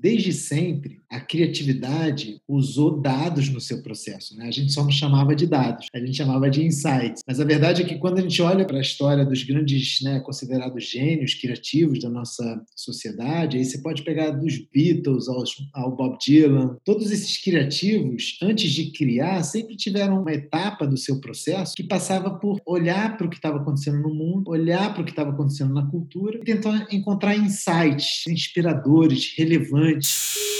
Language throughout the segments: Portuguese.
Desde sempre, a criatividade usou dados no seu processo. Né? A gente só não chamava de dados, a gente chamava de insights. Mas a verdade é que quando a gente olha para a história dos grandes, né, considerados gênios criativos da nossa sociedade, aí você pode pegar dos Beatles ao, ao Bob Dylan, todos esses criativos, antes de criar, sempre tiveram uma etapa do seu processo que passava por olhar para o que estava acontecendo no mundo, olhar para o que estava acontecendo na cultura e tentar encontrar insights inspiradores, relevantes.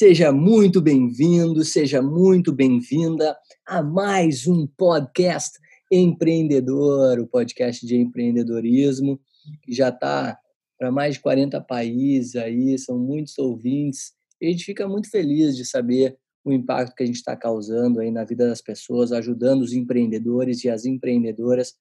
Seja muito bem-vindo, seja muito bem-vinda a mais um podcast empreendedor, o podcast de empreendedorismo, que já está para mais de 40 países aí, são muitos ouvintes. E a gente fica muito feliz de saber o impacto que a gente está causando aí na vida das pessoas, ajudando os empreendedores e as empreendedoras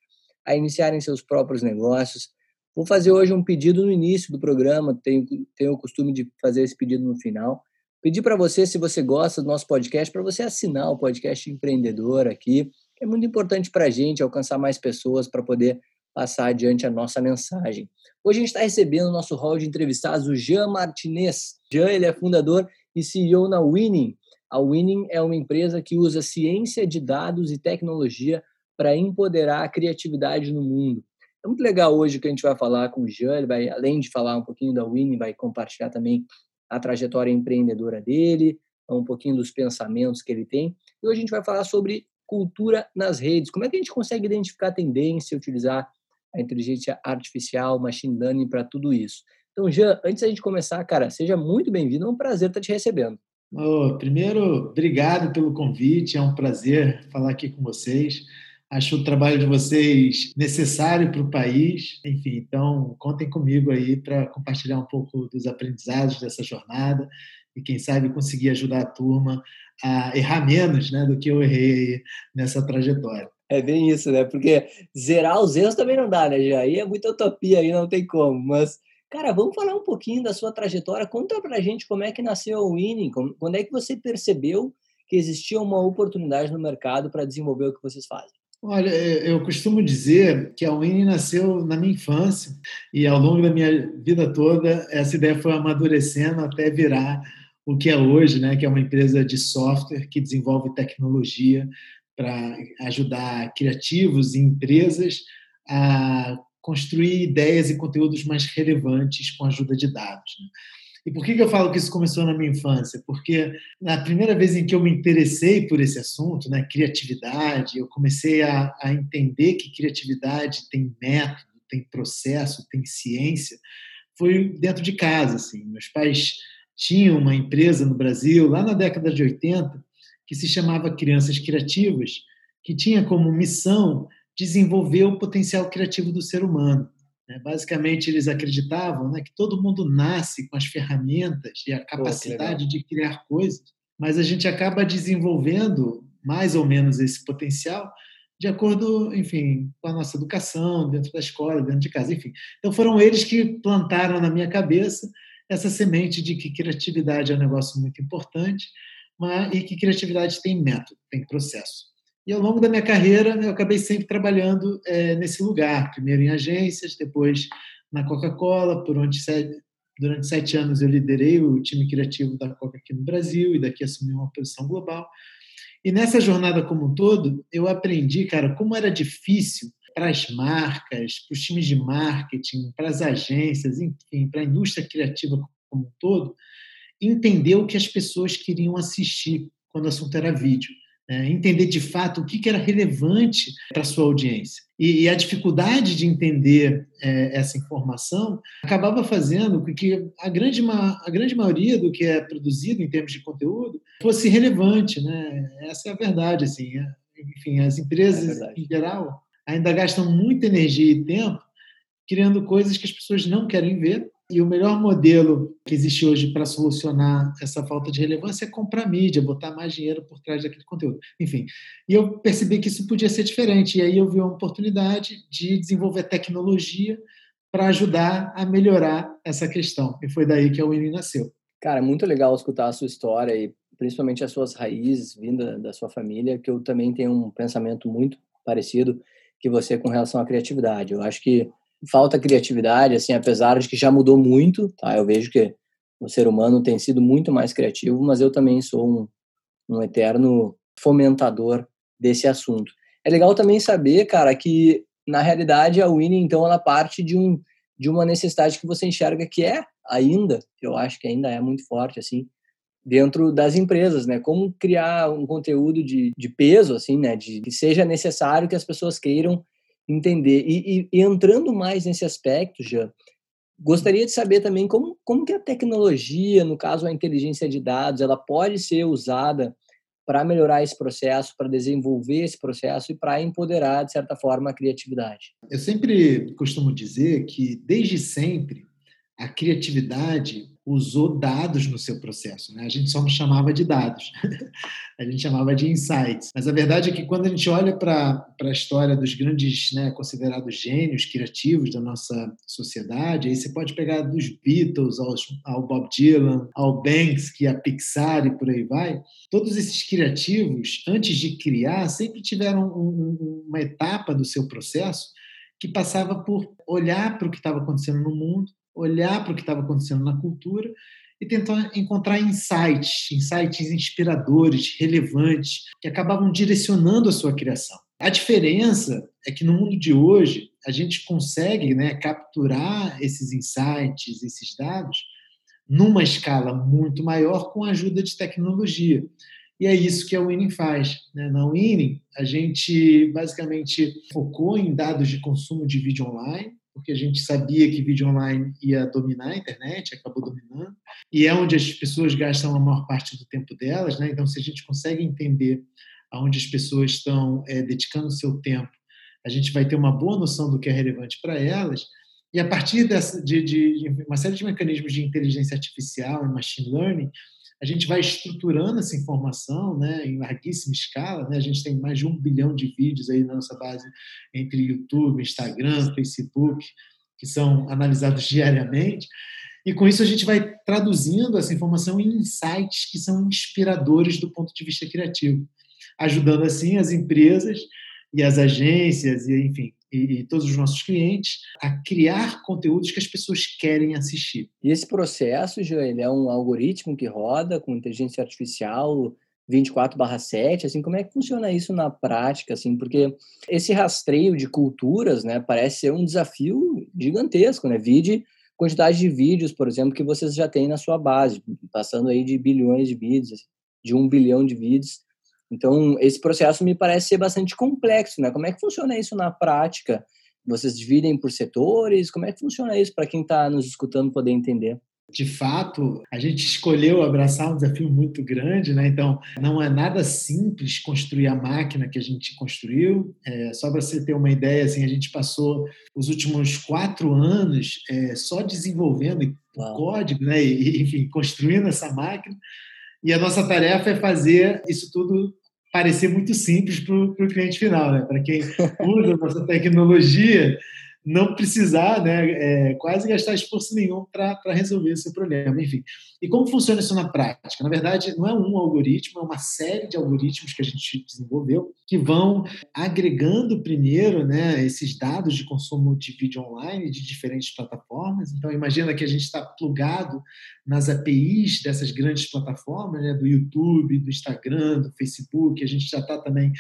a iniciarem seus próprios negócios. Vou fazer hoje um pedido no início do programa, tenho, tenho o costume de fazer esse pedido no final Pedir para você, se você gosta do nosso podcast, para você assinar o podcast Empreendedor aqui. É muito importante para a gente alcançar mais pessoas para poder passar adiante a nossa mensagem. Hoje a gente está recebendo o nosso hall de entrevistados, o Jean Martinez. Jean ele é fundador e CEO na Winning. A Winning é uma empresa que usa ciência de dados e tecnologia para empoderar a criatividade no mundo. É muito legal hoje que a gente vai falar com o Jean, ele vai, além de falar um pouquinho da Winning, vai compartilhar também a trajetória empreendedora dele, um pouquinho dos pensamentos que ele tem. E hoje a gente vai falar sobre cultura nas redes. Como é que a gente consegue identificar tendência, utilizar a inteligência artificial, machine learning para tudo isso? Então, Jean, antes da gente começar, cara, seja muito bem-vindo, é um prazer estar te recebendo. Oh, primeiro, obrigado pelo convite, é um prazer falar aqui com vocês. Acho o trabalho de vocês necessário para o país. Enfim, então contem comigo aí para compartilhar um pouco dos aprendizados dessa jornada e quem sabe conseguir ajudar a turma a errar menos, né, do que eu errei nessa trajetória. É bem isso, né? Porque zerar os erros também não dá, né? Aí é muita utopia, aí não tem como. Mas, cara, vamos falar um pouquinho da sua trajetória. Conta pra gente como é que nasceu a Winning, quando é que você percebeu que existia uma oportunidade no mercado para desenvolver o que vocês fazem. Olha, eu costumo dizer que a Winnie nasceu na minha infância e ao longo da minha vida toda essa ideia foi amadurecendo até virar o que é hoje, né, que é uma empresa de software que desenvolve tecnologia para ajudar criativos e empresas a construir ideias e conteúdos mais relevantes com a ajuda de dados. Né? E por que, que eu falo que isso começou na minha infância? Porque na primeira vez em que eu me interessei por esse assunto, né, criatividade, eu comecei a, a entender que criatividade tem método, tem processo, tem ciência, foi dentro de casa. Assim. Meus pais tinham uma empresa no Brasil, lá na década de 80, que se chamava Crianças Criativas, que tinha como missão desenvolver o potencial criativo do ser humano. Né? Basicamente, eles acreditavam né, que todo mundo nasce com as ferramentas e a capacidade de criar coisas, mas a gente acaba desenvolvendo mais ou menos esse potencial de acordo, enfim, com a nossa educação, dentro da escola, dentro de casa, enfim. Então, foram eles que plantaram na minha cabeça essa semente de que criatividade é um negócio muito importante mas, e que criatividade tem método, tem processo. E ao longo da minha carreira, eu acabei sempre trabalhando é, nesse lugar. Primeiro em agências, depois na Coca-Cola. Por onde durante sete anos eu liderei o time criativo da Coca aqui no Brasil e daqui assumi uma posição global. E nessa jornada como um todo, eu aprendi, cara, como era difícil para as marcas, para os times de marketing, para as agências, enfim, para a indústria criativa como um todo, entender o que as pessoas queriam assistir quando o assunto era vídeo é, entender de fato o que, que era relevante para sua audiência. E, e, a dificuldade de entender é, essa informação acabava fazendo com que a grande, a grande maioria do que é produzido em termos de conteúdo fosse relevante. Né? Essa é a verdade. Assim. É, enfim, as empresas, é em geral, ainda gastam muita energia e tempo criando coisas que as pessoas não querem ver e o melhor modelo que existe hoje para solucionar essa falta de relevância é comprar mídia, botar mais dinheiro por trás daquele conteúdo. Enfim, e eu percebi que isso podia ser diferente. E aí eu vi uma oportunidade de desenvolver tecnologia para ajudar a melhorar essa questão. E foi daí que a Winnie nasceu. Cara, muito legal escutar a sua história e principalmente as suas raízes vinda da sua família, que eu também tenho um pensamento muito parecido que você com relação à criatividade. Eu acho que falta criatividade, assim, apesar de que já mudou muito, tá? Eu vejo que o ser humano tem sido muito mais criativo, mas eu também sou um, um eterno fomentador desse assunto. É legal também saber, cara, que na realidade a Winnie, então, ela parte de, um, de uma necessidade que você enxerga que é ainda, eu acho que ainda é muito forte, assim, dentro das empresas, né? Como criar um conteúdo de, de peso, assim, né? De que seja necessário que as pessoas queiram entender. E, e, e, entrando mais nesse aspecto, já gostaria de saber também como, como que a tecnologia, no caso a inteligência de dados, ela pode ser usada para melhorar esse processo, para desenvolver esse processo e para empoderar, de certa forma, a criatividade. Eu sempre costumo dizer que, desde sempre, a criatividade usou dados no seu processo. Né? A gente só não chamava de dados, a gente chamava de insights. Mas a verdade é que quando a gente olha para a história dos grandes, né, considerados gênios criativos da nossa sociedade, aí você pode pegar dos Beatles ao, ao Bob Dylan, ao Banks, que é a Pixar e por aí vai. Todos esses criativos, antes de criar, sempre tiveram um, uma etapa do seu processo que passava por olhar para o que estava acontecendo no mundo olhar para o que estava acontecendo na cultura e tentar encontrar insights, insights inspiradores, relevantes, que acabavam direcionando a sua criação. A diferença é que no mundo de hoje a gente consegue né, capturar esses insights, esses dados, numa escala muito maior com a ajuda de tecnologia. E é isso que a Winning faz. Né? Na Winning, a gente basicamente focou em dados de consumo de vídeo online, porque a gente sabia que vídeo online ia dominar a internet, acabou dominando, e é onde as pessoas gastam a maior parte do tempo delas, né? Então, se a gente consegue entender aonde as pessoas estão é, dedicando seu tempo, a gente vai ter uma boa noção do que é relevante para elas, e a partir dessa, de, de, de uma série de mecanismos de inteligência artificial e machine learning, a gente vai estruturando essa informação né, em larguíssima escala. Né? A gente tem mais de um bilhão de vídeos aí na nossa base entre YouTube, Instagram, Facebook, que são analisados diariamente. E com isso a gente vai traduzindo essa informação em insights que são inspiradores do ponto de vista criativo, ajudando assim as empresas e as agências e enfim e, todos os nossos clientes a criar conteúdos que as pessoas querem assistir. E esse processo, Joel, é um algoritmo que roda com inteligência artificial 24/7, assim, como é que funciona isso na prática, assim, porque esse rastreio de culturas, né, parece ser um desafio gigantesco, né? Vide quantidade de vídeos, por exemplo, que vocês já têm na sua base, passando aí de bilhões de vídeos, de um bilhão de vídeos. Então, esse processo me parece ser bastante complexo, né? Como é que funciona isso na prática? Vocês dividem por setores? Como é que funciona isso para quem está nos escutando poder entender? De fato, a gente escolheu abraçar um desafio muito grande, né? Então, não é nada simples construir a máquina que a gente construiu. É, só para você ter uma ideia, assim, a gente passou os últimos quatro anos é, só desenvolvendo o código, né? E, enfim, construindo essa máquina. E a nossa tarefa é fazer isso tudo parecer muito simples para o cliente final, né? Para quem usa nossa tecnologia, não precisar né, é, quase gastar esforço nenhum para resolver esse problema. Enfim, e como funciona isso na prática? Na verdade, não é um algoritmo, é uma série de algoritmos que a gente desenvolveu que vão agregando primeiro né, esses dados de consumo de vídeo online de diferentes plataformas. Então, imagina que a gente está plugado nas APIs dessas grandes plataformas, né, do YouTube, do Instagram, do Facebook. A gente já está também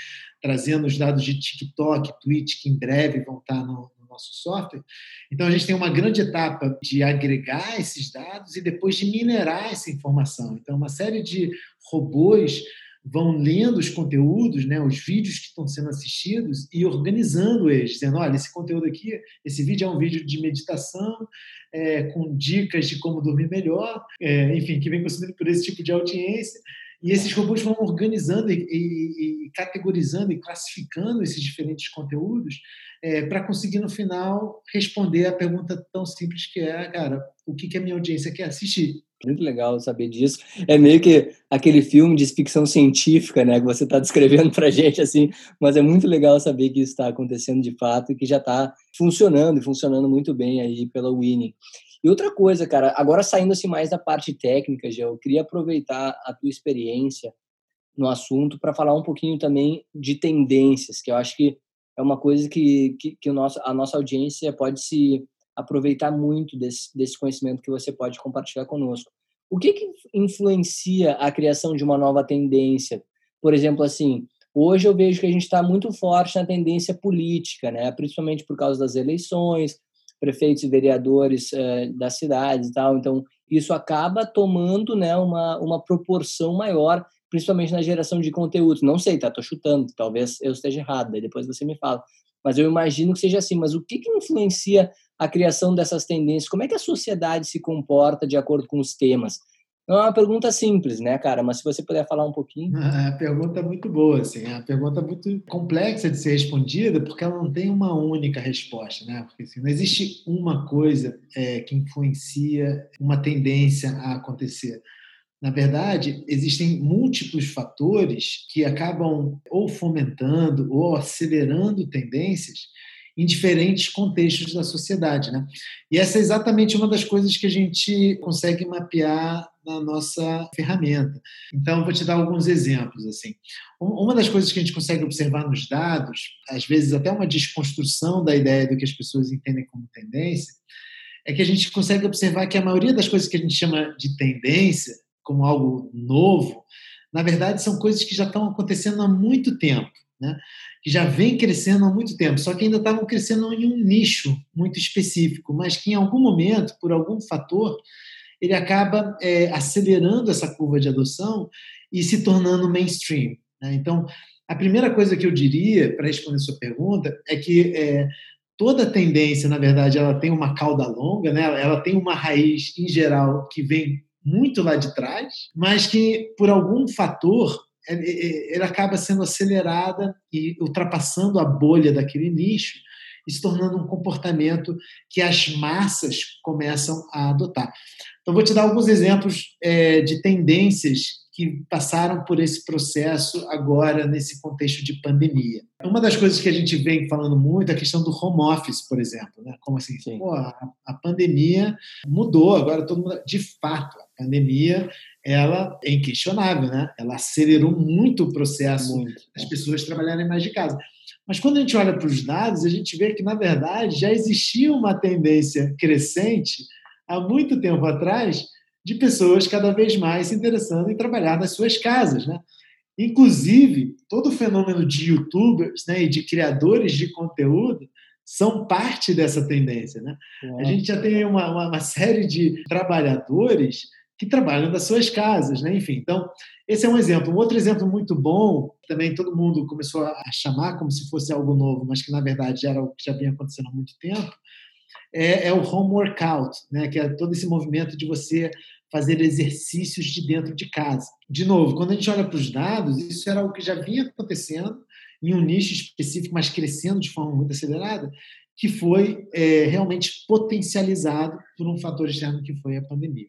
trazendo os dados de TikTok, Twitch, que em breve vão estar tá no, nosso software. Então, a gente tem uma grande etapa de agregar esses dados e depois de minerar essa informação. Então, uma série de robôs vão lendo os conteúdos, né, os vídeos que estão sendo assistidos e organizando eles, dizendo, olha, esse conteúdo aqui, esse vídeo é um vídeo de meditação, é, com dicas de como dormir melhor, é, enfim, que vem consumido por esse tipo de audiência. E esses robôs vão organizando e, e, e categorizando e classificando esses diferentes conteúdos é, para conseguir, no final, responder a pergunta tão simples que é, cara, o que, que a minha audiência quer assistir? Muito legal saber disso. É meio que aquele filme de ficção científica, né, que você está descrevendo para gente assim, mas é muito legal saber que isso está acontecendo de fato e que já está funcionando e funcionando muito bem aí pela Winnie. E outra coisa, cara, agora saindo assim mais da parte técnica, já eu queria aproveitar a tua experiência no assunto para falar um pouquinho também de tendências, que eu acho que é uma coisa que, que, que o nosso, a nossa audiência pode se aproveitar muito desse, desse conhecimento que você pode compartilhar conosco. O que, que influencia a criação de uma nova tendência? Por exemplo, assim, hoje eu vejo que a gente está muito forte na tendência política, né? principalmente por causa das eleições, prefeitos e vereadores eh, das cidades e tal. Então, isso acaba tomando né, uma, uma proporção maior, principalmente na geração de conteúdo. Não sei, tá? Tô chutando, talvez eu esteja errado, aí depois você me fala. Mas eu imagino que seja assim. Mas o que, que influencia a criação dessas tendências? Como é que a sociedade se comporta de acordo com os temas? É uma pergunta simples, né, cara? Mas se você puder falar um pouquinho. É a pergunta é muito boa, assim. É uma pergunta muito complexa de ser respondida, porque ela não tem uma única resposta, né? Porque assim, não existe uma coisa é, que influencia uma tendência a acontecer. Na verdade, existem múltiplos fatores que acabam ou fomentando ou acelerando tendências em diferentes contextos da sociedade. Né? E essa é exatamente uma das coisas que a gente consegue mapear na nossa ferramenta. Então, vou te dar alguns exemplos. assim. Uma das coisas que a gente consegue observar nos dados, às vezes até uma desconstrução da ideia do que as pessoas entendem como tendência, é que a gente consegue observar que a maioria das coisas que a gente chama de tendência, como algo novo, na verdade são coisas que já estão acontecendo há muito tempo né? que já vem crescendo há muito tempo, só que ainda estavam crescendo em um nicho muito específico, mas que em algum momento, por algum fator, ele acaba é, acelerando essa curva de adoção e se tornando mainstream. Né? Então, a primeira coisa que eu diria para responder sua pergunta é que é, toda tendência, na verdade, ela tem uma cauda longa, né? ela tem uma raiz, em geral, que vem muito lá de trás, mas que, por algum fator, é, é, é, ela acaba sendo acelerada e ultrapassando a bolha daquele nicho e se tornando um comportamento que as massas começam a adotar. Então, vou te dar alguns exemplos é, de tendências que passaram por esse processo agora nesse contexto de pandemia. Uma das coisas que a gente vem falando muito é a questão do home office, por exemplo. Né? Como assim? Pô, a, a pandemia mudou, agora todo mundo. De fato, a pandemia ela é inquestionável, né? Ela acelerou muito o processo muito. das pessoas trabalharem mais de casa. Mas quando a gente olha para os dados, a gente vê que, na verdade, já existia uma tendência crescente há muito tempo atrás de pessoas cada vez mais se interessando em trabalhar nas suas casas, né? Inclusive, todo o fenômeno de youtubers né, e de criadores de conteúdo são parte dessa tendência. Né? A gente já tem uma, uma, uma série de trabalhadores que trabalham das suas casas, né? Enfim, então esse é um exemplo. Um outro exemplo muito bom, também todo mundo começou a chamar como se fosse algo novo, mas que na verdade era o que já vinha acontecendo há muito tempo, é, é o home workout, né? Que é todo esse movimento de você fazer exercícios de dentro de casa. De novo, quando a gente olha para os dados, isso era o que já vinha acontecendo em um nicho específico, mas crescendo de forma muito acelerada, que foi é, realmente potencializado por um fator externo que foi a pandemia.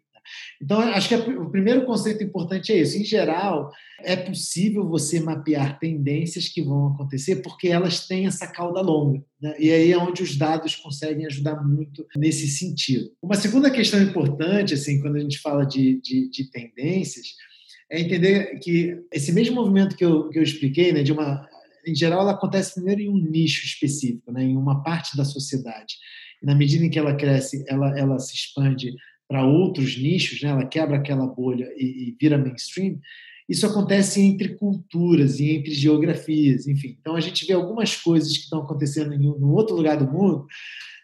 Então, acho que o primeiro conceito importante é isso. Em geral, é possível você mapear tendências que vão acontecer porque elas têm essa cauda longa. Né? E aí é onde os dados conseguem ajudar muito nesse sentido. Uma segunda questão importante, assim, quando a gente fala de, de, de tendências, é entender que esse mesmo movimento que eu, que eu expliquei, né, de uma, em geral, ela acontece primeiro em um nicho específico, né, em uma parte da sociedade. E na medida em que ela cresce, ela, ela se expande para outros nichos, né, ela quebra aquela bolha e, e vira mainstream. Isso acontece entre culturas e entre geografias, enfim. Então a gente vê algumas coisas que estão acontecendo em um outro lugar do mundo.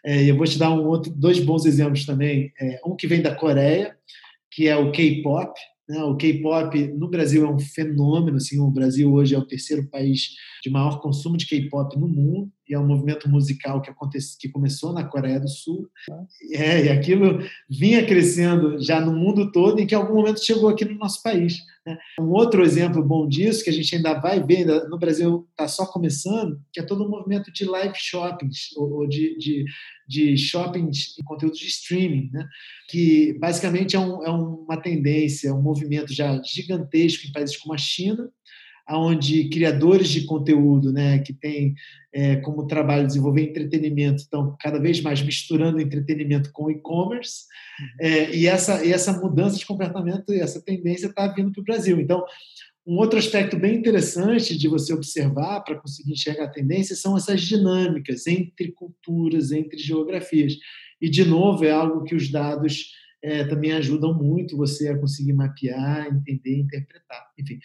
É, eu vou te dar um outro, dois bons exemplos também. É, um que vem da Coreia, que é o K-pop, né? O K-pop no Brasil é um fenômeno. Assim, o Brasil hoje é o terceiro país de maior consumo de K-pop no mundo e é um movimento musical que, acontece, que começou na Coreia do Sul. É, e aquilo vinha crescendo já no mundo todo e que em algum momento chegou aqui no nosso país. Né? Um outro exemplo bom disso, que a gente ainda vai ver, no Brasil está só começando, que é todo o um movimento de live shoppings, ou de, de, de shoppings em conteúdo de streaming, né? que basicamente é, um, é uma tendência, um movimento já gigantesco em países como a China, onde criadores de conteúdo, né, que têm é, como trabalho desenvolver entretenimento, estão cada vez mais misturando entretenimento com e-commerce, é, e, essa, e essa mudança de comportamento, essa tendência está vindo para o Brasil. Então, um outro aspecto bem interessante de você observar para conseguir enxergar a tendência são essas dinâmicas entre culturas, entre geografias. E, de novo, é algo que os dados é, também ajudam muito você a conseguir mapear, entender, interpretar. Enfim,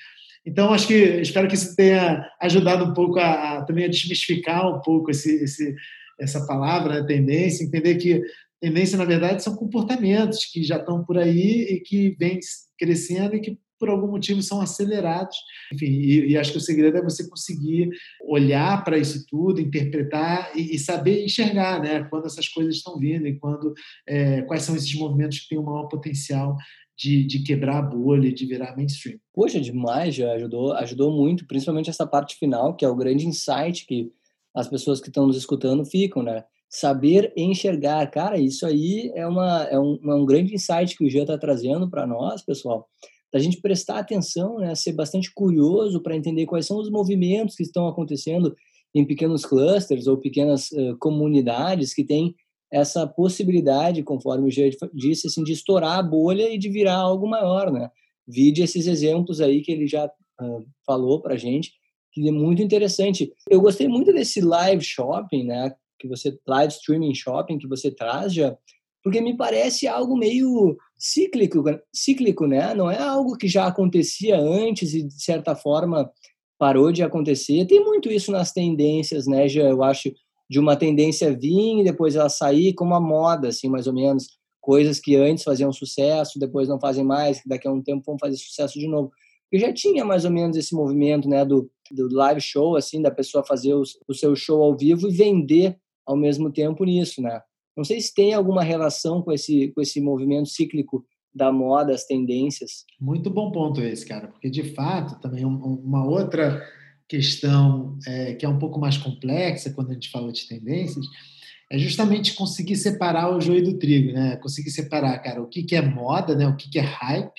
então, acho que espero que isso tenha ajudado um pouco a, a também a desmistificar um pouco esse, esse, essa palavra, né, tendência, entender que tendência, na verdade, são comportamentos que já estão por aí e que vêm crescendo e que, por algum motivo, são acelerados. Enfim, e, e acho que o segredo é você conseguir olhar para isso tudo, interpretar e, e, saber enxergar né, quando essas coisas estão vindo e quando, é, quais são esses movimentos que têm o maior potencial de, de quebrar a bolha, de virar mainstream. Poxa, demais, já ajudou, ajudou muito, principalmente essa parte final, que é o grande insight que as pessoas que estão nos escutando ficam, né? Saber enxergar, cara, isso aí é, uma, é, um, é um grande insight que o Jean está trazendo para nós, pessoal, da gente prestar atenção, né? Ser bastante curioso para entender quais são os movimentos que estão acontecendo em pequenos clusters ou pequenas uh, comunidades que têm essa possibilidade, conforme o Jean disse, assim, de estourar a bolha e de virar algo maior, né? Vide esses exemplos aí que ele já uh, falou para gente, que é muito interessante. Eu gostei muito desse live shopping, né? Que você live streaming shopping que você traz já, porque me parece algo meio cíclico, cíclico, né? Não é algo que já acontecia antes e de certa forma parou de acontecer. Tem muito isso nas tendências, né? Já eu acho de uma tendência vir e depois ela sair como a moda, assim, mais ou menos. Coisas que antes faziam sucesso, depois não fazem mais, que daqui a um tempo vão fazer sucesso de novo. Eu já tinha mais ou menos esse movimento, né, do, do live show, assim, da pessoa fazer os, o seu show ao vivo e vender ao mesmo tempo nisso, né? Não sei se tem alguma relação com esse, com esse movimento cíclico da moda, as tendências. Muito bom ponto esse, cara, porque de fato também uma outra questão é, que é um pouco mais complexa quando a gente fala de tendências, é justamente conseguir separar o joio do trigo, né? Conseguir separar, cara, o que, que é moda, né? O que, que é hype,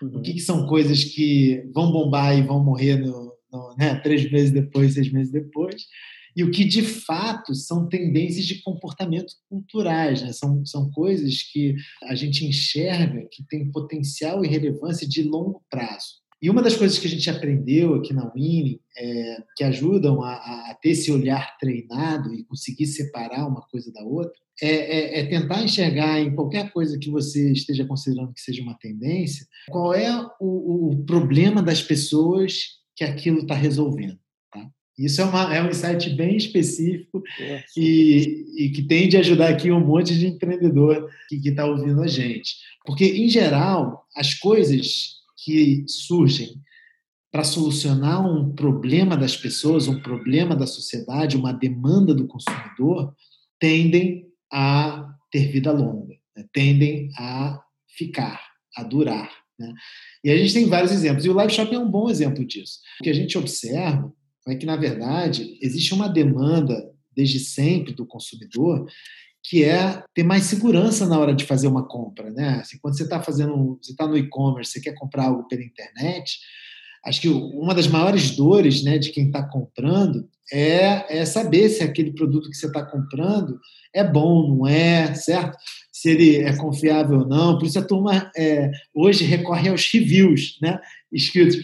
uhum. o que, que são coisas que vão bombar e vão morrer no, no né? três meses depois, seis meses depois, e o que de fato são tendências de comportamento culturais, né? são, são coisas que a gente enxerga que tem potencial e relevância de longo prazo. E uma das coisas que a gente aprendeu aqui na Winning, é, que ajudam a, a, ter esse olhar treinado e conseguir separar uma coisa da outra, é, é, é, tentar enxergar em qualquer coisa que você esteja considerando que seja uma tendência, qual é o, o problema das pessoas que aquilo está resolvendo. Isso é, uma, é um insight bem específico e, e, que tende a ajudar aqui um monte de empreendedor que está ouvindo a gente. Porque, em geral, as coisas que surgem para solucionar um problema das pessoas, um problema da sociedade, uma demanda do consumidor, tendem a ter vida longa, né? tendem a ficar, a durar. Né? E a gente tem vários exemplos, e o live shopping é um bom exemplo disso. O que a gente observa é que, na verdade, existe uma demanda desde sempre do consumidor que é ter mais segurança na hora de fazer uma compra, né? Assim, quando você está fazendo, você está no e-commerce, você quer comprar algo pela internet, acho que uma das maiores dores, né, de quem está comprando é, é saber se aquele produto que você está comprando é bom, não é, certo? Se ele é confiável ou não. Por isso a turma é, hoje recorre aos reviews, né, escritos.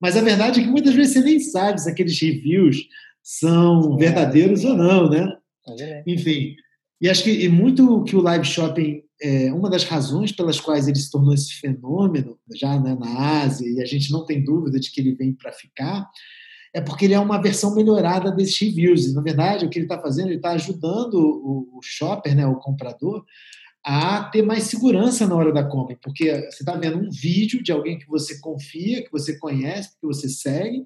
Mas a verdade é que muitas vezes você nem sabe se aqueles reviews são é. verdadeiros ou não, né? É Enfim, e acho que e muito que o live shopping é uma das razões pelas quais ele se tornou esse fenômeno já né, na Ásia e a gente não tem dúvida de que ele vem para ficar é porque ele é uma versão melhorada desses reviews. E, na verdade, o que ele está fazendo, ele está ajudando o, o shopper, né, o comprador, a ter mais segurança na hora da compra, porque você está vendo um vídeo de alguém que você confia, que você conhece, que você segue,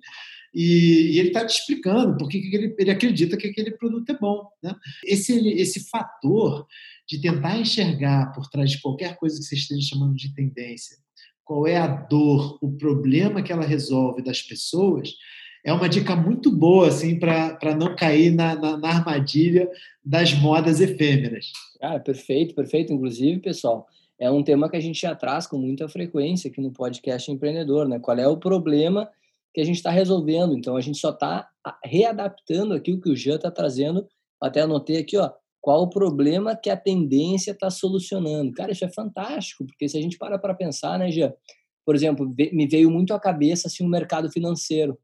e, e ele está te explicando por que ele, ele acredita que aquele produto é bom. Né? Esse, esse fator de tentar enxergar por trás de qualquer coisa que você esteja chamando de tendência, qual é a dor, o problema que ela resolve das pessoas, é uma dica muito boa assim para não cair na, na, na, armadilha das modas efêmeras. Ah, perfeito, perfeito. Inclusive, pessoal, é um tema que a gente já traz com muita frequência aqui no podcast empreendedor, né? Qual é o problema que a gente está resolvendo? Então, a gente só está readaptando aqui o que o Jean está trazendo. Até anotei aqui, ó, qual o problema que a tendência está solucionando. Cara, isso é fantástico, porque se a gente para para pensar, né, Jean? Por exemplo, me veio muito à cabeça assim, o mercado financeiro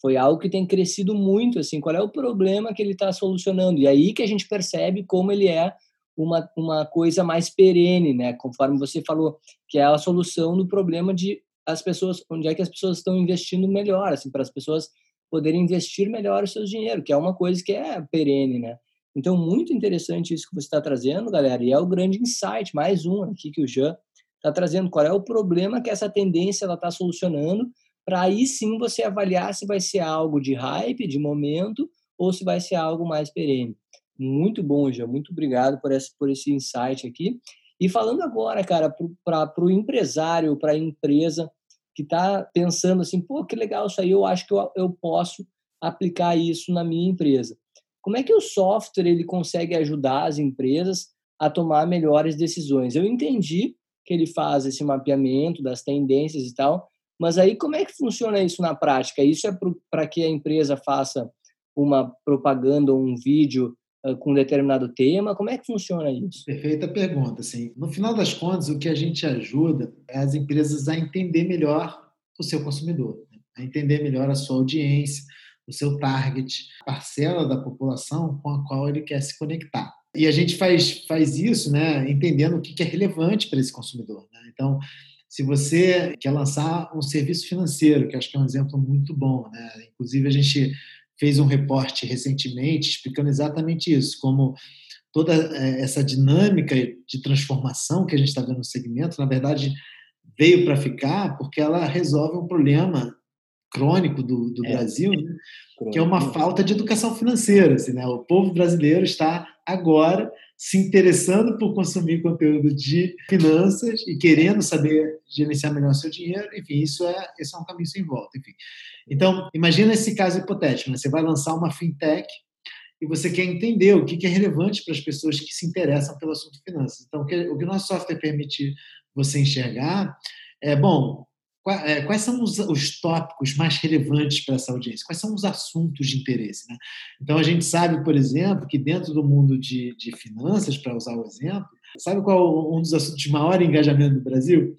foi algo que tem crescido muito, assim, qual é o problema que ele está solucionando? E aí que a gente percebe como ele é uma, uma coisa mais perene, né? Conforme você falou, que é a solução do problema de as pessoas, onde é que as pessoas estão investindo melhor, assim, para as pessoas poderem investir melhor o seu dinheiro, que é uma coisa que é perene, né? Então, muito interessante isso que você está trazendo, galera, e é o grande insight, mais um aqui que o Jean está trazendo, qual é o problema que essa tendência ela está solucionando, para aí sim você avaliar se vai ser algo de hype, de momento, ou se vai ser algo mais perene. Muito bom, já. Muito obrigado por esse, por esse insight aqui. E falando agora, cara, para o empresário, para a empresa que está pensando assim, pô, que legal isso aí, eu acho que eu, eu posso aplicar isso na minha empresa. Como é que o software ele consegue ajudar as empresas a tomar melhores decisões? Eu entendi que ele faz esse mapeamento das tendências e tal, mas aí como é que funciona isso na prática? Isso é para que a empresa faça uma propaganda ou um vídeo uh, com um determinado tema? Como é que funciona isso? Perfeita pergunta. Assim, no final das contas, o que a gente ajuda é as empresas a entender melhor o seu consumidor, né? a entender melhor a sua audiência, o seu target, a parcela da população com a qual ele quer se conectar. E a gente faz, faz isso né, entendendo o que é relevante para esse consumidor. Né? Então, se você quer lançar um serviço financeiro, que acho que é um exemplo muito bom, né? Inclusive a gente fez um reporte recentemente explicando exatamente isso, como toda é, essa dinâmica de transformação que a gente está vendo no segmento, na verdade, veio para ficar porque ela resolve um problema crônico do, do é. Brasil, né? que é uma falta de educação financeira. Assim, né? O povo brasileiro está agora se interessando por consumir conteúdo de finanças e querendo saber gerenciar melhor seu dinheiro, enfim, isso é, isso é um caminho sem volta, enfim. Então, imagina esse caso hipotético, né? você vai lançar uma fintech e você quer entender o que é relevante para as pessoas que se interessam pelo assunto finanças. Então, o que o nosso software permite você enxergar é, bom, quais são os, os, tópicos mais relevantes para essa audiência? Quais são os assuntos de interesse? Né? Então, a gente sabe, por exemplo, que dentro do mundo de, de finanças, para usar o exemplo, sabe qual um dos assuntos de maior engajamento do Brasil?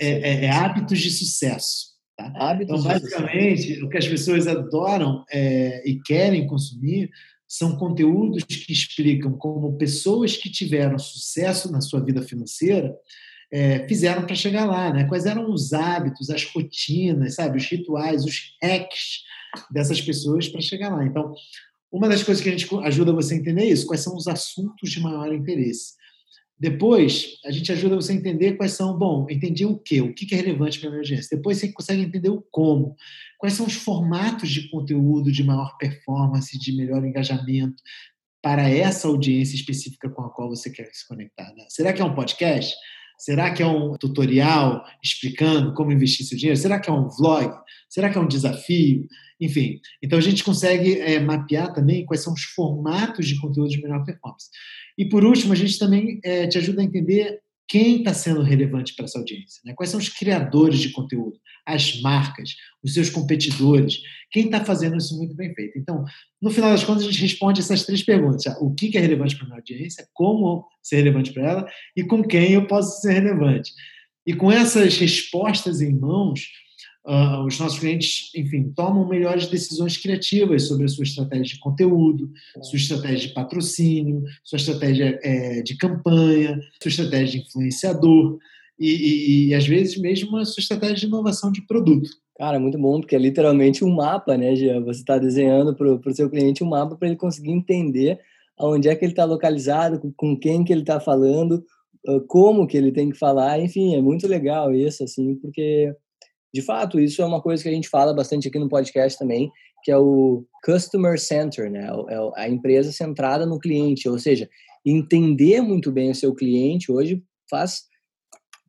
É, é, é, hábitos de sucesso. Tá? Hábitos então, basicamente, o que as pessoas adoram é, e querem consumir são conteúdos que explicam como pessoas que tiveram sucesso na sua vida financeira é, fizeram para chegar lá, né? Quais eram os hábitos, as rotinas, sabe, os rituais, os hacks dessas pessoas para chegar lá. Então, uma das coisas que a gente ajuda você a entender é isso, quais são os assuntos de maior interesse. Depois, a gente ajuda você a entender quais são, bom, entendi o quê, o que é relevante para a audiência. Depois você consegue entender o como, quais são os formatos de conteúdo de maior performance, de melhor engajamento para essa audiência específica com a qual você quer se conectar. Né? Será que é um podcast? Será que é um tutorial explicando como investir seu dinheiro? Será que é um vlog? Será que é um desafio? Enfim, então a gente consegue é, mapear também quais são os formatos de conteúdo de melhor performance. E por último, a gente também é, te ajuda a entender quem está sendo relevante para essa audiência, né? quais são os criadores de conteúdo, as marcas, os seus competidores, quem está fazendo isso muito bem feito. Então, no final das contas, a gente responde essas três perguntas: o que é relevante para a minha audiência, como ser relevante para ela e com quem eu posso ser relevante. E com essas respostas em mãos, Uh, os nossos clientes, enfim, tomam melhores decisões criativas sobre a sua estratégia de conteúdo, sua estratégia de patrocínio, sua estratégia é, de campanha, sua estratégia de influenciador e, e, e, às vezes, mesmo a sua estratégia de inovação de produto. Cara, muito bom, porque é literalmente um mapa, né, Gia? Você está desenhando para o seu cliente um mapa para ele conseguir entender onde é que ele está localizado, com quem que ele está falando, como que ele tem que falar, enfim, é muito legal isso, assim, porque de fato, isso é uma coisa que a gente fala bastante aqui no podcast também, que é o customer center, né? É a empresa centrada no cliente, ou seja, entender muito bem o seu cliente hoje faz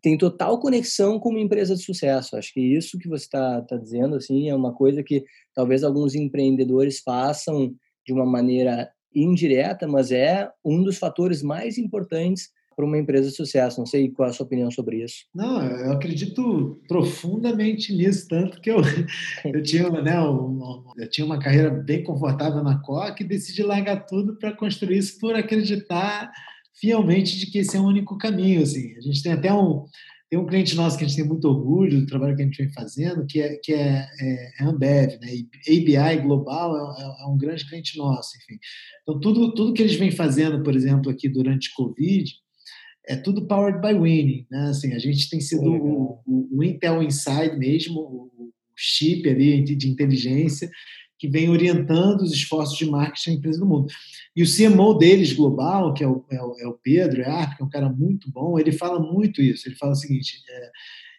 tem total conexão com uma empresa de sucesso. Acho que isso que você está tá dizendo assim é uma coisa que talvez alguns empreendedores façam de uma maneira indireta, mas é um dos fatores mais importantes para uma empresa de sucesso. Não sei qual é a sua opinião sobre isso. Não, eu acredito profundamente nisso, tanto que eu, eu, tinha, né, eu tinha uma carreira bem confortável na Coca e decidi largar tudo para construir isso por acreditar fielmente de que esse é o único caminho. Assim. A gente tem até um, tem um cliente nosso que a gente tem muito orgulho do trabalho que a gente vem fazendo, que é, que é, é, é Ambev, né? ABI Global é, é, é, um grande cliente nosso, enfim. Então, tudo, tudo que eles vêm fazendo, por exemplo, aqui durante Covid, é tudo powered by Winning, né? Assim, a gente tem sido o, o, o, Intel Inside mesmo, o, chip ali de, inteligência que vem orientando os esforços de marketing da empresa do mundo. E o CMO deles global, que é o, é o, é o Pedro é que é um cara muito bom, ele fala muito isso. Ele fala o seguinte: é,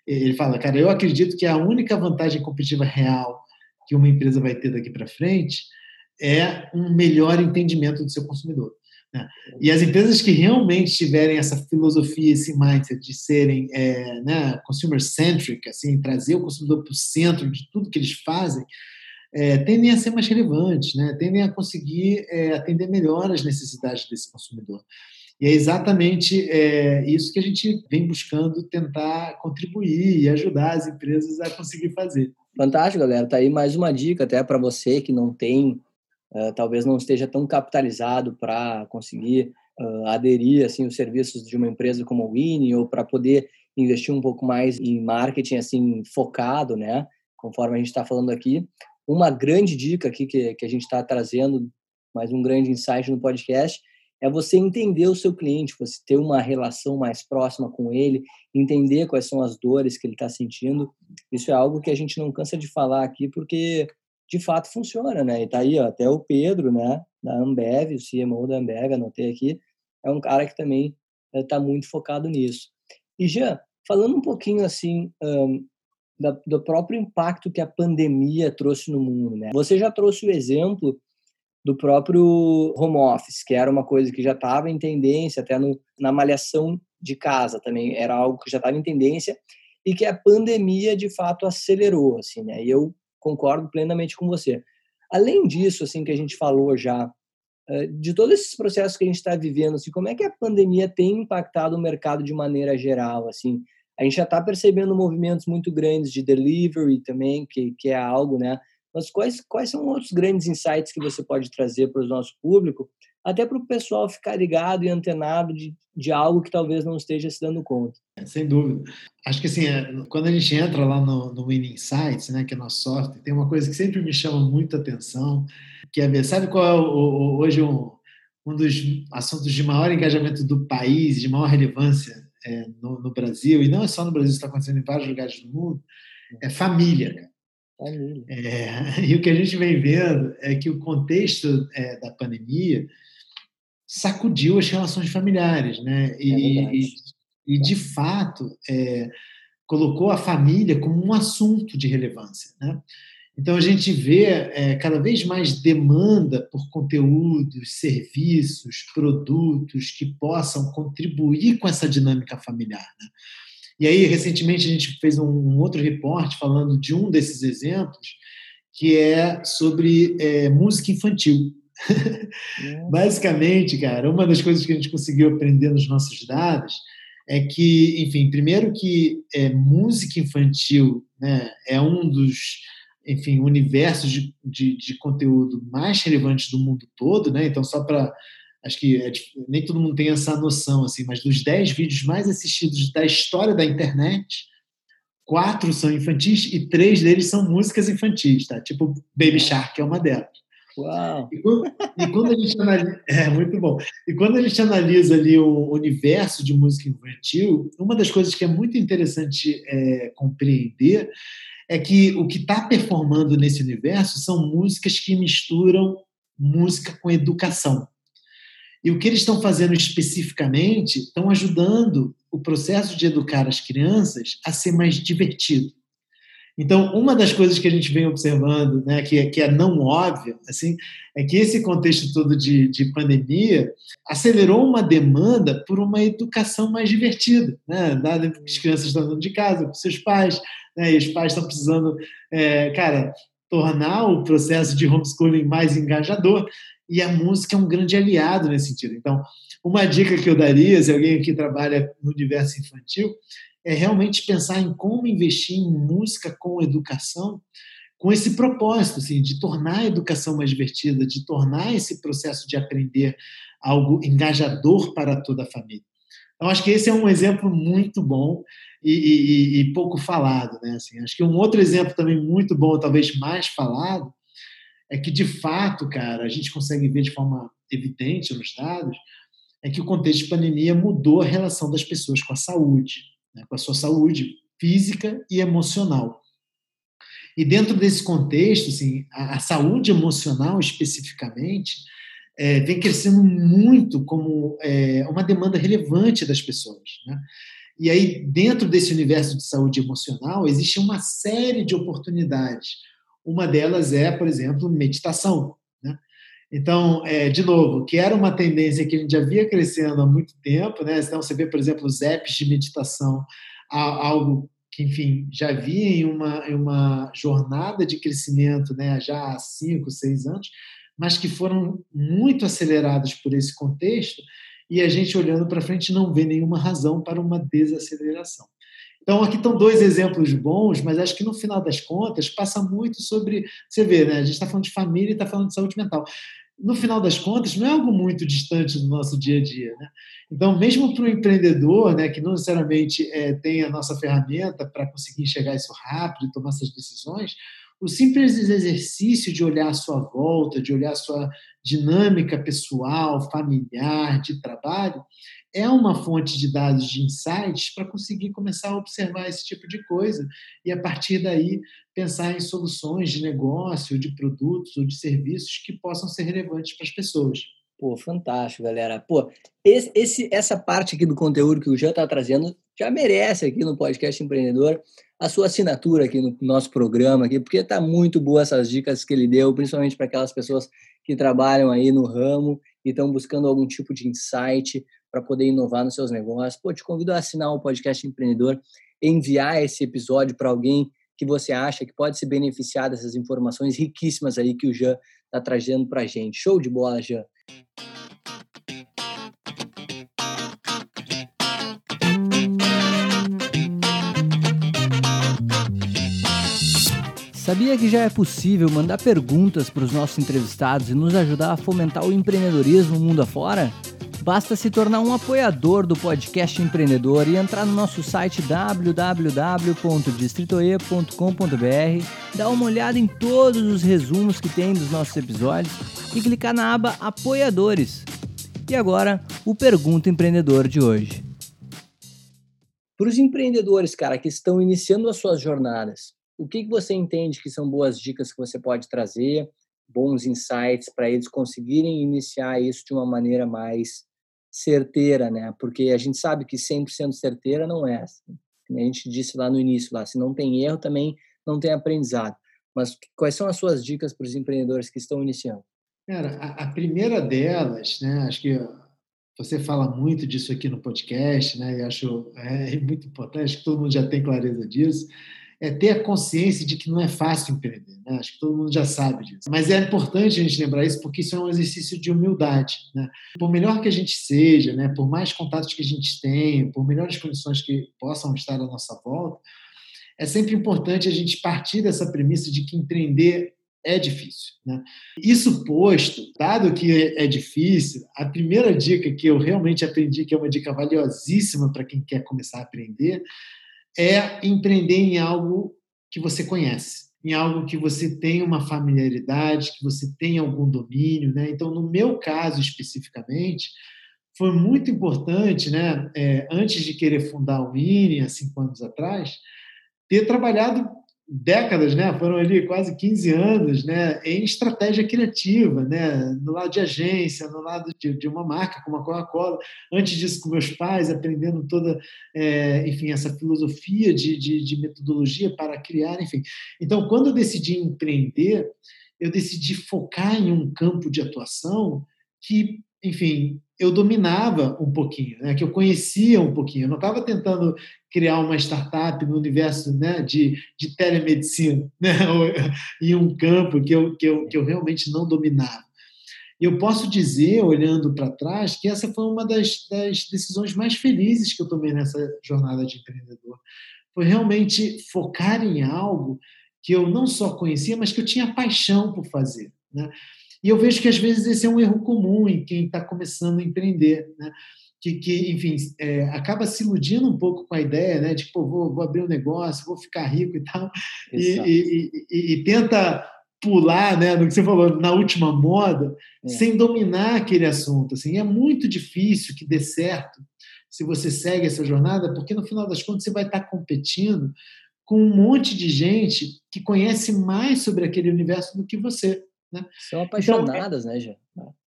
ele fala, cara, eu acredito que a única vantagem competitiva real que uma empresa vai ter daqui para frente é um melhor entendimento do seu consumidor. Né? E as empresas que realmente tiverem essa filosofia, esse mindset de serem é, né, consumer-centric, assim, trazer o consumidor para o centro de tudo que eles fazem, é, tendem a ser mais relevantes, né? tendem a conseguir é, atender melhor as necessidades desse consumidor. E é exatamente é, isso que a gente vem buscando tentar contribuir e ajudar as empresas a conseguir fazer. Fantástico, galera. Tá aí mais uma dica até para você que não tem uh, talvez não esteja tão capitalizado para conseguir uh, aderir assim os serviços de uma empresa como a Winnie ou para poder investir um pouco mais em marketing assim focado, né? Conforme a gente está falando aqui, uma grande dica aqui que, que a gente está trazendo, mais um grande insight no podcast, é você entender o seu cliente, você ter uma relação mais próxima com ele, entender quais são as dores que ele está sentindo. Isso é algo que a gente não cansa de falar aqui, porque de fato funciona, né? E tá aí, ó, até o Pedro, né, da Ambev, o CMO da Ambev, anotei aqui, é um cara que também está eh, muito focado nisso. E já falando um pouquinho assim um, da, do próprio impacto que a pandemia trouxe no mundo, né? Você já trouxe o exemplo do próprio home office, que era uma coisa que já estava em tendência, até no, na malhação de casa também era algo que já estava em tendência e que a pandemia de fato acelerou, assim, né? E eu concordo plenamente com você. Além disso, assim, que a gente falou já, eh, de todos esses processos que a gente está vivendo, assim, como é que a pandemia tem impactado o mercado de maneira geral, assim? A gente já está percebendo movimentos muito grandes de delivery também, que, que é algo, né? Mas quais, quais são outros grandes insights que você pode trazer para o nosso público, até para o pessoal ficar ligado e antenado de, de algo que talvez não esteja se dando conta? É, sem dúvida. Acho que assim, é, quando a gente entra lá no, no Winning Insights, né, que é nosso software, tem uma coisa que sempre me chama muita atenção, que é ver, sabe qual é o, o, hoje um, um dos assuntos de maior engajamento do país, de maior relevância é, no, no, Brasil, e não é só no Brasil, está acontecendo em vários lugares do mundo, é família. Família. É, e o que a gente vem vendo é que o contexto é, da pandemia sacudiu as relações familiares, né? E, é e, e, de fato, é, colocou a família como um assunto de relevância, né? Então a gente vê é, cada vez mais demanda por conteúdos, serviços, produtos que possam contribuir com essa dinâmica familiar. Né? E aí, recentemente, a gente fez um, outro reporte falando de um desses exemplos, que é sobre é, música infantil. Basicamente, cara, uma das coisas que a gente conseguiu aprender nos nossos dados é que, enfim, primeiro que é, música infantil né, é um dos, enfim, universos de, de, de conteúdo mais relevantes do mundo todo, né? Então, só para acho que é, nem todo mundo tem essa noção, assim, mas dos 10 vídeos mais assistidos da história da internet, quatro são infantis e três deles são músicas infantis, tá? Tipo Baby Shark é uma delas. Uau! E quando, e quando a gente analisa, é muito bom. E quando a gente analisa ali o universo de música infantil, uma das coisas que é muito interessante é, compreender é que o que está performando nesse universo são músicas que misturam música com educação. E o que eles estão fazendo especificamente estão ajudando o processo de educar as crianças a ser mais divertido. Então, uma das coisas que a gente vem observando, né, que, é, que é não óbvia, assim, é que esse contexto todo de, de pandemia acelerou uma demanda por uma educação mais divertida, né, dado que as crianças estão dentro de casa com seus pais, né, e os pais estão precisando, é, cara, tornar o processo de homeschooling mais engajador, e a música é um grande aliado nesse sentido. Então, uma dica que eu daria, se alguém aqui trabalha no universo infantil, é realmente pensar em como investir em música com educação, com esse propósito, assim, de tornar a educação mais divertida, de tornar esse processo de aprender algo engajador para toda a família. Então, acho que esse é um exemplo muito bom e, e, e pouco falado. Né? Assim, acho que um outro exemplo também muito bom, talvez mais falado, é que, de fato, cara, a gente consegue ver de forma evidente nos dados, é que o contexto de pandemia mudou a relação das pessoas com a saúde, né? com a sua saúde física e emocional. E dentro desse contexto, assim, a, a saúde emocional especificamente é, vem crescendo muito como é, uma demanda relevante das pessoas. Né? E aí, dentro desse universo de saúde emocional, existe uma série de oportunidades uma delas é, por exemplo, meditação. Então, é, de novo, que era uma tendência que a gente já via crescendo há muito tempo, né? Então, você vê, por exemplo, os apps de meditação, algo que, enfim, já via em uma, em uma jornada de crescimento né, já há cinco, seis anos, mas que foram muito acelerados por esse contexto, e a gente, olhando para frente, não vê nenhuma razão para uma desaceleração. Então, aqui estão dois exemplos bons, mas acho que no final das contas passa muito sobre. Você vê, né? A gente está falando de família e está falando de saúde mental. No final das contas, não é algo muito distante do nosso dia a dia. Né? Então, mesmo para o empreendedor, né, que não necessariamente é, tem a nossa ferramenta para conseguir enxergar isso rápido e tomar essas decisões, o simples exercício de olhar a sua volta, de olhar a sua dinâmica pessoal, familiar, de trabalho, é uma fonte de dados de insights para conseguir começar a observar esse tipo de coisa e, a partir daí, pensar em soluções de negócio, de produtos ou de serviços que possam ser relevantes para as pessoas. Pô, fantástico, galera. Pô, esse, esse, essa parte aqui do conteúdo que o Jean está trazendo já merece aqui no podcast empreendedor a sua assinatura aqui no nosso programa aqui, porque está muito boa essas dicas que ele deu, principalmente para aquelas pessoas que trabalham aí no ramo e estão buscando algum tipo de insight para poder inovar nos seus negócios. Pô, te convido a assinar o podcast empreendedor, enviar esse episódio para alguém que você acha que pode se beneficiar dessas informações riquíssimas aí que o Jean está trazendo para a gente. Show de bola, Jean! Sabia que já é possível mandar perguntas para os nossos entrevistados e nos ajudar a fomentar o empreendedorismo mundo afora? Basta se tornar um apoiador do podcast empreendedor e entrar no nosso site www.distritoe.com.br, dar uma olhada em todos os resumos que tem dos nossos episódios e clicar na aba Apoiadores. E agora, o Pergunta Empreendedor de hoje. Para os empreendedores, cara, que estão iniciando as suas jornadas, o que, que você entende que são boas dicas que você pode trazer, bons insights para eles conseguirem iniciar isso de uma maneira mais certeira, né? Porque a gente sabe que 100% certeira não é. Assim. A gente disse lá no início, lá, se não tem erro, também não tem aprendizado. mas quais são as suas dicas para os empreendedores que estão iniciando? Cara, a, a, primeira delas, né, acho que você fala muito disso aqui no podcast, né, e acho é, muito importante, que todo mundo já tem clareza disso, é ter a consciência de que não é fácil empreender. Né? Acho que todo mundo já sabe disso. Mas é importante a gente lembrar isso porque isso é um exercício de humildade. Né? Por melhor que a gente seja, né? por mais contatos que a gente tenha, por melhores condições que possam estar à nossa volta, é sempre importante a gente partir dessa premissa de que empreender é difícil. Né? Isso posto, dado que é difícil, a primeira dica que eu realmente aprendi, que é uma dica valiosíssima para quem quer começar a aprender, é empreender em algo que você conhece, em algo que você tem uma familiaridade, que você tem algum domínio. Né? Então, no meu caso especificamente, foi muito importante, né, é, antes de querer fundar o INE, há cinco anos atrás, ter trabalhado décadas, né? Foram ali quase 15 anos, né? Em estratégia criativa, né? No lado de agência, no lado de, de uma marca como a Coca-Cola. Antes disso, com meus pais, aprendendo toda, é, enfim, essa filosofia de, de, de metodologia para criar, enfim. Então, quando eu decidi empreender, eu decidi focar em um campo de atuação que, enfim, eu dominava um pouquinho, né? que eu conhecia um pouquinho. Eu não estava tentando criar uma startup no universo né, de, de telemedicina, né? em um campo que eu, que, eu, que eu realmente não dominava. Eu posso dizer, olhando para trás, que essa foi uma das, das decisões mais felizes que eu tomei nessa jornada de empreendedor. Foi realmente focar em algo que eu não só conhecia, mas que eu tinha paixão por fazer. Né? E eu vejo que às vezes esse é um erro comum em quem está começando a empreender, né? que, que enfim, é, acaba se iludindo um pouco com a ideia, né? De, pô, vou, vou abrir um negócio, vou ficar rico e tal, e, e, e, e, tenta pular, né, no que você falou, na última moda, é. sem dominar aquele assunto. Assim, é muito difícil que dê certo se você segue essa jornada, porque no final das contas você vai estar competindo com um monte de gente que conhece mais sobre aquele universo do que você. Né? São apaixonadas, então, é, né, Jean?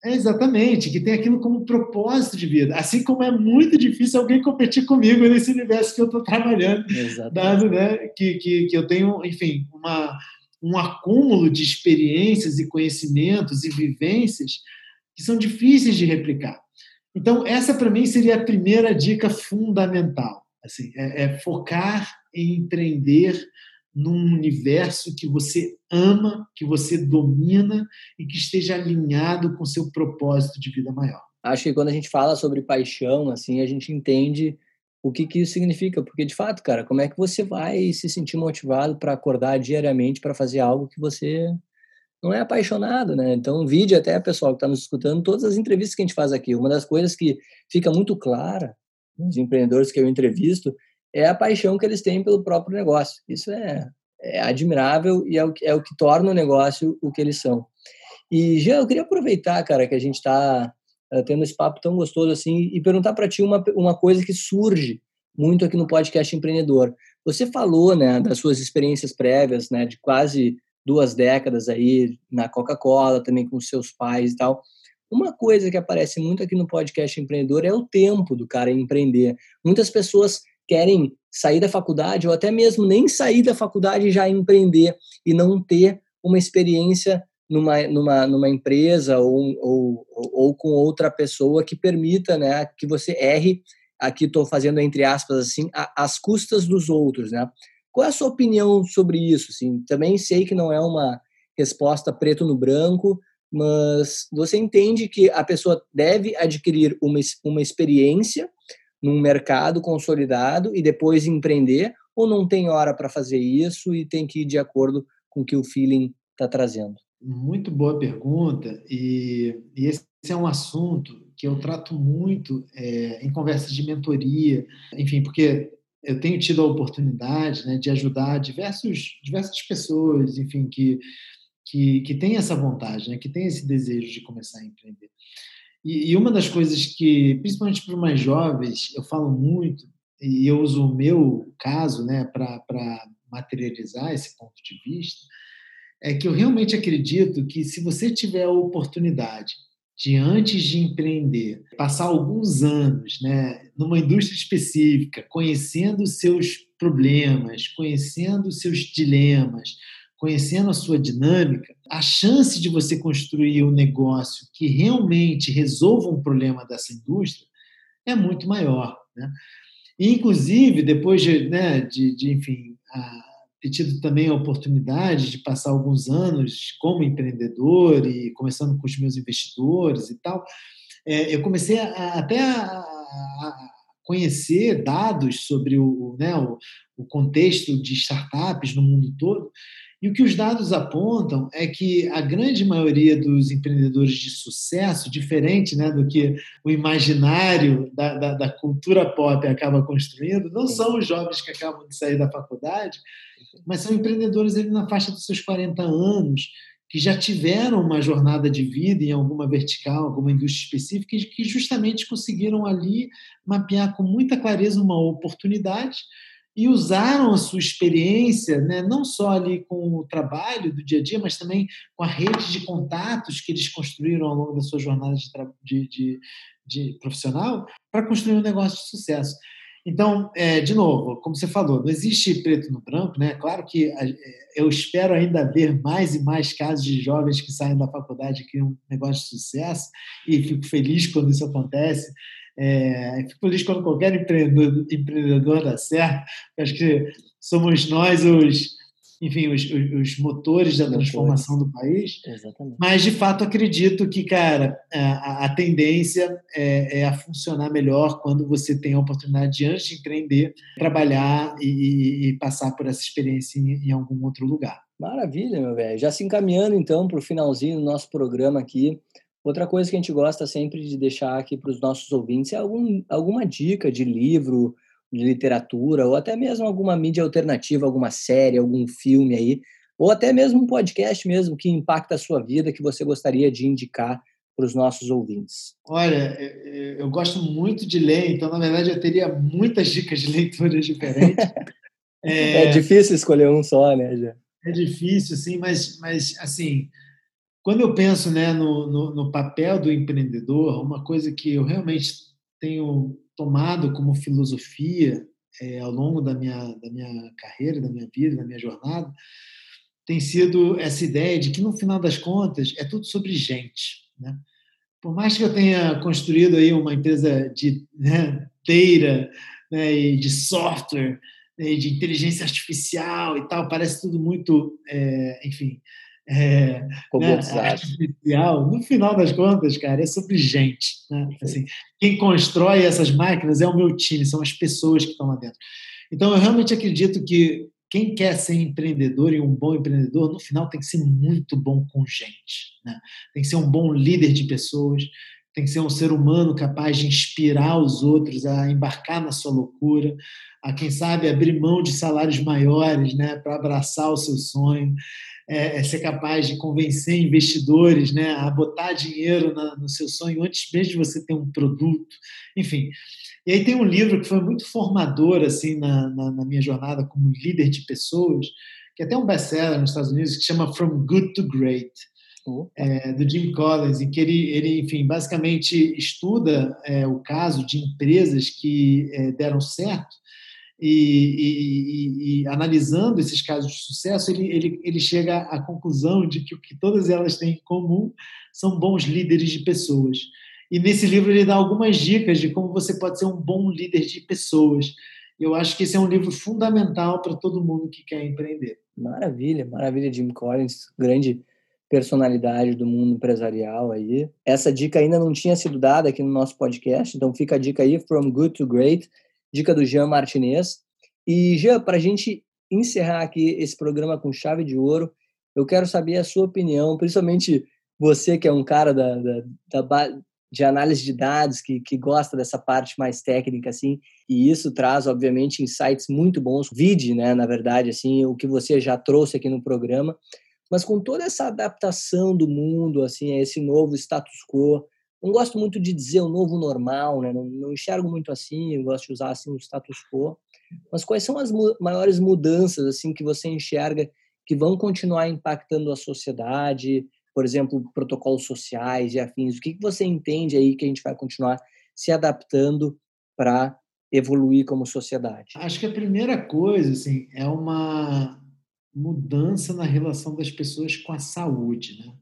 É exatamente, que tem aquilo como propósito de vida. Assim como é muito difícil alguém competir comigo nesse universo que eu estou trabalhando, exatamente. dado né, que, que, que eu tenho, enfim, uma, um acúmulo de experiências e conhecimentos e vivências que são difíceis de replicar. Então, essa para mim seria a primeira dica fundamental. Assim, é, é focar em empreender num universo que você ama, que você domina e que esteja alinhado com seu propósito de vida maior. Acho que quando a gente fala sobre paixão, assim, a gente entende o que, que isso significa, porque de fato, cara, como é que você vai se sentir motivado para acordar diariamente para fazer algo que você não é apaixonado, né? Então, vídeo até, pessoal que está nos escutando, todas as entrevistas que a gente faz aqui, uma das coisas que fica muito clara nos empreendedores que eu entrevisto é a paixão que eles têm pelo próprio negócio. Isso é, é admirável e é o, é o que torna o negócio o que eles são. E, Jean, eu queria aproveitar, cara, que a gente está eh, tendo esse papo tão gostoso assim e perguntar para ti uma, uma coisa que surge muito aqui no podcast empreendedor. Você falou, né, das suas experiências prévias, né, de quase duas décadas aí na Coca-Cola, também com seus pais e tal. Uma coisa que aparece muito aqui no podcast empreendedor é o tempo do cara empreender. Muitas pessoas querem sair da faculdade ou até mesmo nem sair da faculdade e já empreender e não ter uma experiência numa, numa, numa empresa ou, ou, ou com outra pessoa que permita né, que você erre, aqui estou fazendo entre aspas assim, as custas dos outros. Né? Qual é a sua opinião sobre isso? Assim, também sei que não é uma resposta preto no branco, mas você entende que a pessoa deve adquirir uma, uma experiência num mercado consolidado e depois empreender, ou não tem hora para fazer isso e tem que ir de acordo com o que o feeling está trazendo? Muito boa pergunta, e, e, esse é um assunto que eu trato muito é, em conversas de mentoria, enfim, porque eu tenho tido a oportunidade né, de ajudar diversos, diversas pessoas, enfim, que, que, que têm essa vontade, né, que têm esse desejo de começar a empreender. E, e uma das coisas que, principalmente para os mais jovens, eu falo muito, e eu uso o meu caso né, para materializar esse ponto de vista, é que eu realmente acredito que se você tiver a oportunidade de, antes de empreender, passar alguns anos né, numa indústria específica, conhecendo seus problemas, conhecendo seus dilemas, conhecendo a sua dinâmica, a chance de você construir um negócio que realmente resolva um problema dessa indústria é muito maior. Né? E, inclusive, depois de, né, de, de enfim, a, ter tido também a oportunidade de passar alguns anos como empreendedor e começando com os meus investidores e tal, é, eu comecei a, até a, a, conhecer dados sobre o, né, o, o contexto de startups no mundo todo e o que os dados apontam é que a grande maioria dos empreendedores de sucesso, diferente né, do que o imaginário da, da, da cultura pop acaba construindo, não são os jovens que acabam de sair da faculdade, mas são empreendedores ali na faixa dos seus 40 anos, que já tiveram uma jornada de vida em alguma vertical, alguma indústria específica, e que justamente conseguiram ali mapear com muita clareza uma oportunidade e usaram a sua experiência, né, não só ali com o trabalho do dia a dia, mas também com a rede de contatos que eles construíram ao longo da sua jornada de, de, de, de profissional, para construir um negócio de sucesso. Então, é, de novo, como você falou, não existe preto no branco, né? Claro que é, eu espero ainda ver mais e mais casos de jovens que saem da faculdade e criam um negócio de sucesso, e fico feliz quando isso acontece. É, fico feliz quando qualquer empreendedor, empreendedor dá certo. Acho que somos nós os, enfim, os, os motores da transformação do país. Exatamente. Mas, de fato, acredito que, cara, a, a tendência é, é, a funcionar melhor quando você tem a oportunidade de, antes de empreender, trabalhar e, e passar por essa experiência em, em algum outro lugar. Maravilha, meu velho. Já se encaminhando, então, para o finalzinho do nosso programa aqui, Outra coisa que a gente gosta sempre de deixar aqui para os nossos ouvintes é algum, alguma dica de livro, de literatura, ou até mesmo alguma mídia alternativa, alguma série, algum filme aí, ou até mesmo um podcast mesmo que impacta a sua vida, que você gostaria de indicar para os nossos ouvintes? Olha, eu gosto muito de ler, então, na verdade, eu teria muitas dicas de leituras diferentes. é... é difícil escolher um só, né, já? É difícil, sim, mas, mas assim, quando eu penso né, no, no, no, papel do empreendedor, uma coisa que eu realmente tenho tomado como filosofia é, ao longo da minha, da minha carreira, da minha vida, da minha jornada, tem sido essa ideia de que, no final das contas, é tudo sobre gente. Né? Por mais que eu tenha construído aí uma empresa de né, teira né, e de software, né, de inteligência artificial e tal, parece tudo muito, é, enfim, é, né, artificial, no final das contas, cara, é sobre gente. Né? Assim, quem constrói essas máquinas é o meu time, são as pessoas que estão lá dentro. Então, eu realmente acredito que quem quer ser empreendedor e um bom empreendedor, no final tem que ser muito bom com gente. Né? Tem que ser um bom líder de pessoas, tem que ser um ser humano capaz de inspirar os outros a embarcar na sua loucura, a quem sabe abrir mão de salários maiores né, para abraçar o seu sonho é, é, ser capaz de convencer investidores né, a botar dinheiro na, no seu sonho antes mesmo de você ter um produto, enfim. E aí tem um livro que foi muito formador assim na, na, na minha jornada como líder de pessoas, que é até um best-seller nos Estados Unidos, que chama From Good to Great, é, do Jim Collins, em que ele, ele enfim, basicamente estuda é, o caso de empresas que é, deram certo e, e, e, analisando esses casos de sucesso, ele, ele, ele chega à conclusão de que o que todas elas têm em comum são bons líderes de pessoas. E nesse livro ele dá algumas dicas de como você pode ser um bom líder de pessoas. Eu acho que esse é um livro fundamental para todo mundo que quer empreender. Maravilha, maravilha, Jim Collins, grande personalidade do mundo empresarial aí. Essa dica ainda não tinha sido dada aqui no nosso podcast, então fica a dica aí, From Good to Great dica do Jean Martinez. E, Jean, para a gente encerrar aqui esse programa com chave de ouro, eu quero saber a sua opinião, principalmente você que é um cara da, da, da de análise de dados, que, que gosta dessa parte mais técnica, assim, e isso traz, obviamente, insights muito bons. Vide, né, na verdade, assim, o que você já trouxe aqui no programa, mas com toda essa adaptação do mundo, assim, a esse novo status quo, não gosto muito de dizer o novo normal, né? Não, não enxergo muito assim, eu gosto de usar assim o status quo. Mas quais são as mu maiores mudanças assim que você enxerga que vão continuar impactando a sociedade? Por exemplo, protocolos sociais e afins. O que, que você entende aí que a gente vai continuar se adaptando para evoluir como sociedade? Acho que a primeira coisa assim é uma mudança na relação das pessoas com a saúde. Né?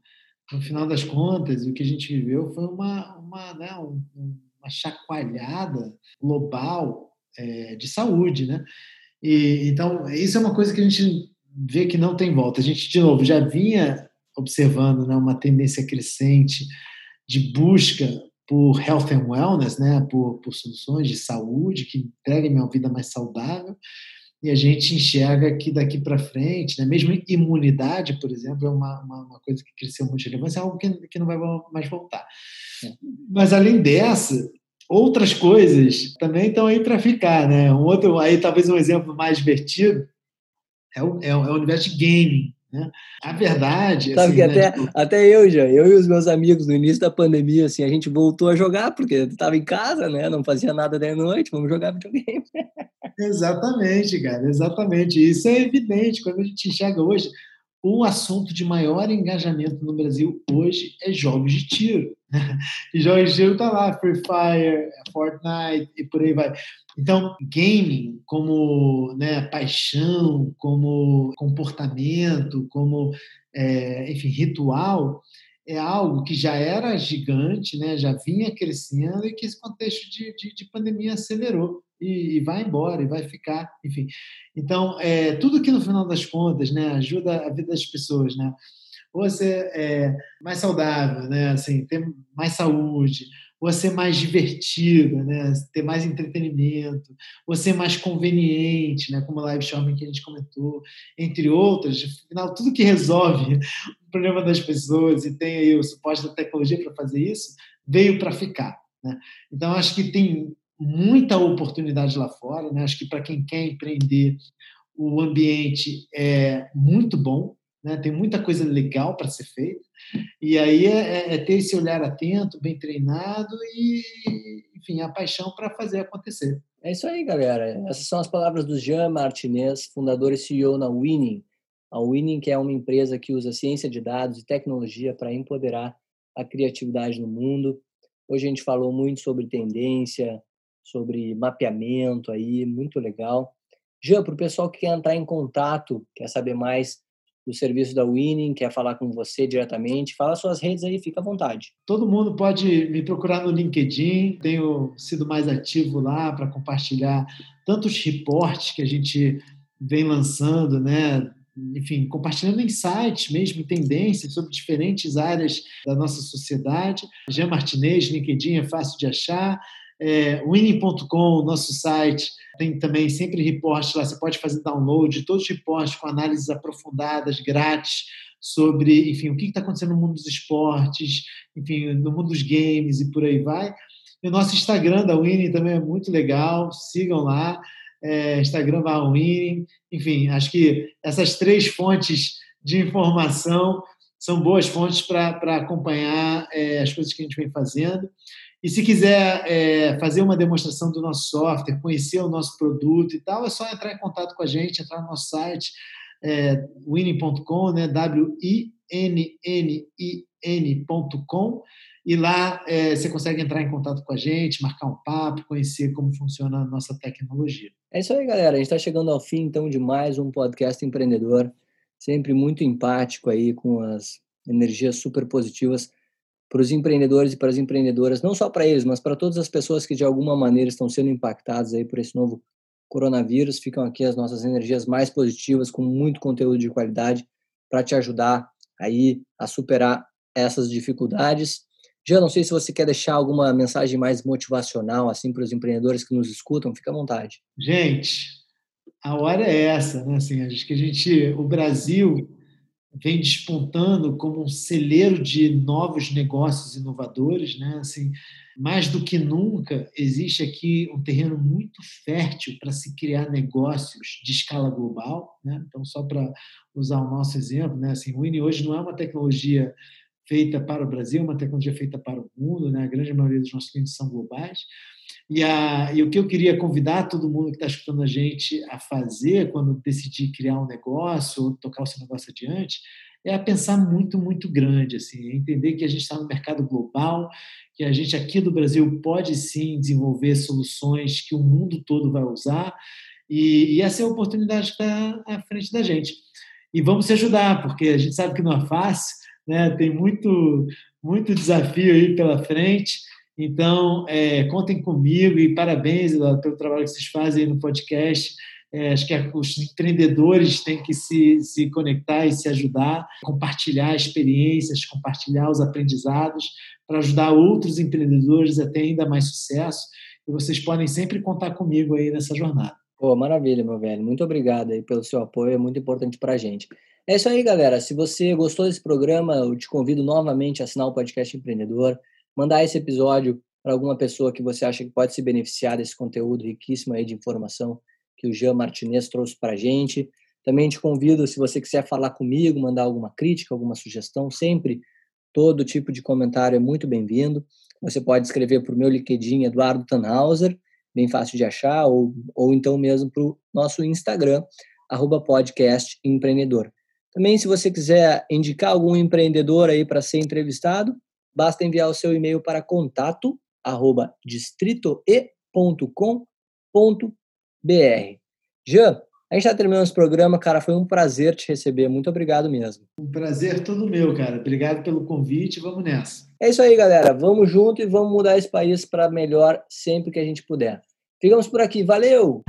No final das contas, o que a gente viveu foi uma, uma, né, uma chacoalhada global é, de saúde. Né? E, então, isso é uma coisa que a gente vê que não tem volta. A gente, de novo, já vinha observando né, uma tendência crescente de busca por health and wellness, né, por, por soluções de saúde que entreguem uma vida mais saudável e a gente enxerga que daqui para frente, né, mesmo imunidade, por exemplo, é uma, uma, uma, coisa que cresceu muito de relevância, é algo que, que não vai mais voltar. É. Mas, além dessa, outras coisas também estão aí para ficar. Né? Um outro, aí talvez um exemplo mais divertido é o, é o, é o universo de gaming. Né? A verdade. Sabe assim, que né, até, tipo... até eu já, eu e os meus amigos no início da pandemia, assim, a gente voltou a jogar, porque estava em casa, né? Não fazia nada de noite, vamos jogar videogame. Exatamente, cara, exatamente. Isso é evidente quando a gente enxerga hoje. O assunto de maior engajamento no Brasil hoje é jogos de tiro. E jogos de tiro tá lá, Free Fire, Fortnite e por aí vai. Então, gaming como né, paixão, como comportamento, como, é, enfim, ritual, é algo que já era gigante, né, já vinha crescendo e que esse contexto de, de, de pandemia acelerou e, e, vai embora, e vai ficar, enfim. Então, é, tudo que no final das contas né, ajuda a vida das pessoas, né? Ser é, mais saudável, né? Assim, ter mais saúde, ou ser mais divertida, né? ter mais entretenimento, ou ser mais conveniente, né? como o live shopping que a gente comentou, entre outras. Afinal, tudo que resolve o problema das pessoas e tem aí o suporte da tecnologia para fazer isso, veio para ficar. Né? Então, acho que tem muita oportunidade lá fora. Né? Acho que para quem quer empreender, o ambiente é muito bom, né? tem muita coisa legal para ser feita. E aí é, é, é, ter esse olhar atento, bem treinado e, enfim, a paixão para fazer acontecer. É isso aí, galera. Essas são as palavras do Jean Martinez, fundador e CEO na Winning. A Winning que é uma empresa que usa ciência de dados e tecnologia para empoderar a criatividade no mundo. Hoje a gente falou muito sobre tendência, sobre mapeamento aí, muito legal. Jean, para o pessoal que quer entrar em contato, quer saber mais do serviço da Winning, quer falar com você diretamente, fala suas redes aí, fica à vontade. Todo mundo pode me procurar no LinkedIn, tenho sido mais ativo lá para compartilhar tantos reportes que a gente vem lançando, né? Enfim, compartilhando insights mesmo, tendências sobre diferentes áreas da nossa sociedade. Jean Martinez, LinkedIn é fácil de achar. É, winning.com, nosso site, tem também sempre reportes lá, você pode fazer download todos os reportes com análises aprofundadas, grátis, sobre, enfim, o que está acontecendo no mundo dos esportes, enfim, no mundo dos games e por aí vai. E o nosso Instagram da Winning também é muito legal, sigam lá, é, Instagram da Winning, enfim, acho que essas três fontes de informação são boas fontes para acompanhar é, as coisas que a gente vem fazendo. E se quiser é, fazer uma demonstração do nosso software, conhecer o nosso produto e tal, é só entrar em contato com a gente, entrar no nosso site, é, winning.com, né? W-I-N-N-I-N.com, e lá é, você consegue entrar em contato com a gente, marcar um papo, conhecer como funciona a nossa tecnologia. É isso aí, galera. A gente está chegando ao fim, então, de mais um podcast empreendedor, sempre muito empático aí com as energias super positivas para os empreendedores e para as empreendedoras, não só para eles, mas para todas as pessoas que de alguma maneira estão sendo impactadas aí por esse novo coronavírus. Ficam aqui as nossas energias mais positivas, com muito conteúdo de qualidade para te ajudar aí a superar essas dificuldades. Já não sei se você quer deixar alguma mensagem mais motivacional assim para os empreendedores que nos escutam, fica à vontade. Gente, a hora é essa, né? Assim, acho que a gente, o Brasil vem despontando como um celeiro de novos negócios inovadores, né? Assim, mais do que nunca existe aqui um terreno muito fértil para se criar negócios de escala global, né? Então só para usar o nosso exemplo, né? Assim, o Winnie hoje não é uma tecnologia feita para o Brasil, é uma tecnologia feita para o mundo, né? A grande maioria dos nossos clientes são globais. E, a, e o que eu queria convidar todo mundo que está escutando a gente a fazer quando decidir criar um negócio ou tocar o seu negócio adiante é a pensar muito, muito grande, assim, entender que a gente está no mercado global, que a gente aqui do Brasil pode sim desenvolver soluções que o mundo todo vai usar e, e essa é a oportunidade que está à frente da gente. e vamos se ajudar, porque a gente sabe que não é fácil, né? tem muito, muito desafio aí pela frente. Então, é, contem comigo e parabéns pelo trabalho que vocês fazem no podcast. É, acho que os empreendedores têm que se, se conectar e se ajudar, compartilhar experiências, compartilhar os aprendizados para ajudar outros empreendedores a ter ainda mais sucesso. E vocês podem sempre contar comigo aí nessa jornada. Pô, maravilha, meu velho. Muito obrigado aí pelo seu apoio, é muito importante para a gente. É isso aí, galera. Se você gostou desse programa, eu te convido novamente a assinar o podcast Empreendedor, mandar esse episódio para alguma pessoa que você acha que pode se beneficiar desse conteúdo riquíssimo aí de informação que o Jean Martinez trouxe para a gente. Também te convido, se você quiser falar comigo, mandar alguma crítica, alguma sugestão, sempre todo tipo de comentário é muito bem-vindo. Você pode escrever para o meu LinkedIn, Eduardo Tannhauser, bem fácil de achar, ou, ou então mesmo para o nosso Instagram, arroba podcast empreendedor. Também, se você quiser indicar algum empreendedor aí para ser entrevistado, basta enviar o seu e-mail para contato arroba distritoe.com.br. Jean, a gente está terminando esse programa, cara. Foi um prazer te receber. Muito obrigado mesmo. Um prazer todo meu, cara. Obrigado pelo convite. Vamos nessa. É isso aí, galera. Vamos junto e vamos mudar esse país para melhor sempre que a gente puder. Ficamos por aqui. Valeu!